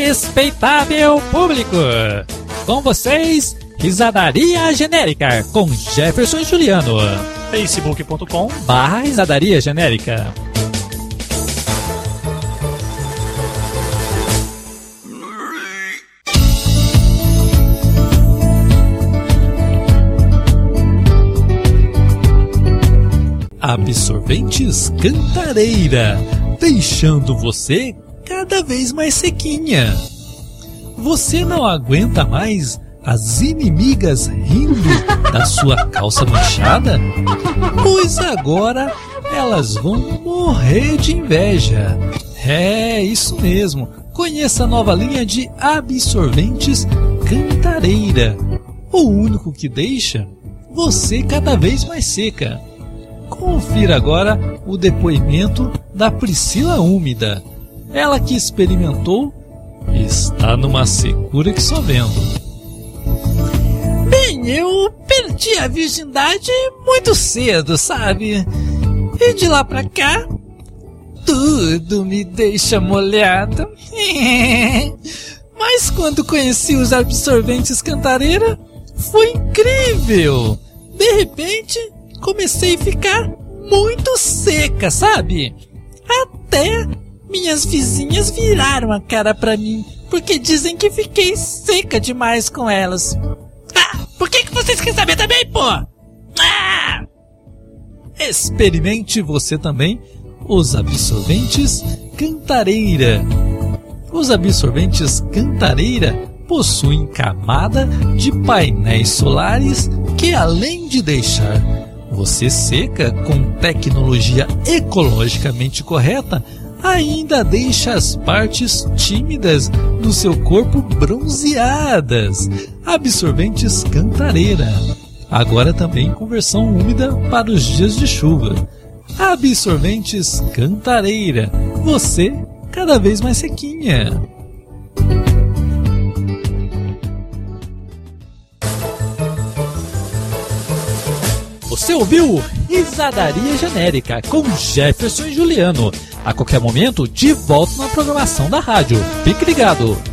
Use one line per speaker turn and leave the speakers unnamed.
Respeitável público, com vocês, Risadaria Genérica com Jefferson Juliano.
facebook.com
Barra Risadaria Genérica. Absorventes Cantareira, deixando você cada vez mais sequinha. Você não aguenta mais as inimigas rindo da sua calça manchada? Pois agora elas vão morrer de inveja. É, isso mesmo. Conheça a nova linha de absorventes Cantareira. O único que deixa você cada vez mais seca. Confira agora o depoimento da Priscila Úmida. Ela que experimentou está numa secura que só vendo.
Bem, eu perdi a virgindade muito cedo, sabe? E de lá pra cá, tudo me deixa molhado. Mas quando conheci os absorventes Cantareira, foi incrível! De repente, comecei a ficar muito seca, sabe? Até minhas vizinhas viraram a cara pra mim, porque dizem que fiquei seca demais com elas. Ah, por que, que vocês querem saber também, pô? Ah!
Experimente você também os absorventes Cantareira. Os absorventes Cantareira possuem camada de painéis solares que, além de deixar você seca com tecnologia ecologicamente correta, ainda deixa as partes tímidas do seu corpo bronzeadas. Absorventes Cantareira. Agora também com versão úmida para os dias de chuva. Absorventes Cantareira. Você cada vez mais sequinha. Você ouviu Risadaria Genérica com Jefferson e Juliano. A qualquer momento, de volta na programação da rádio. Fique ligado!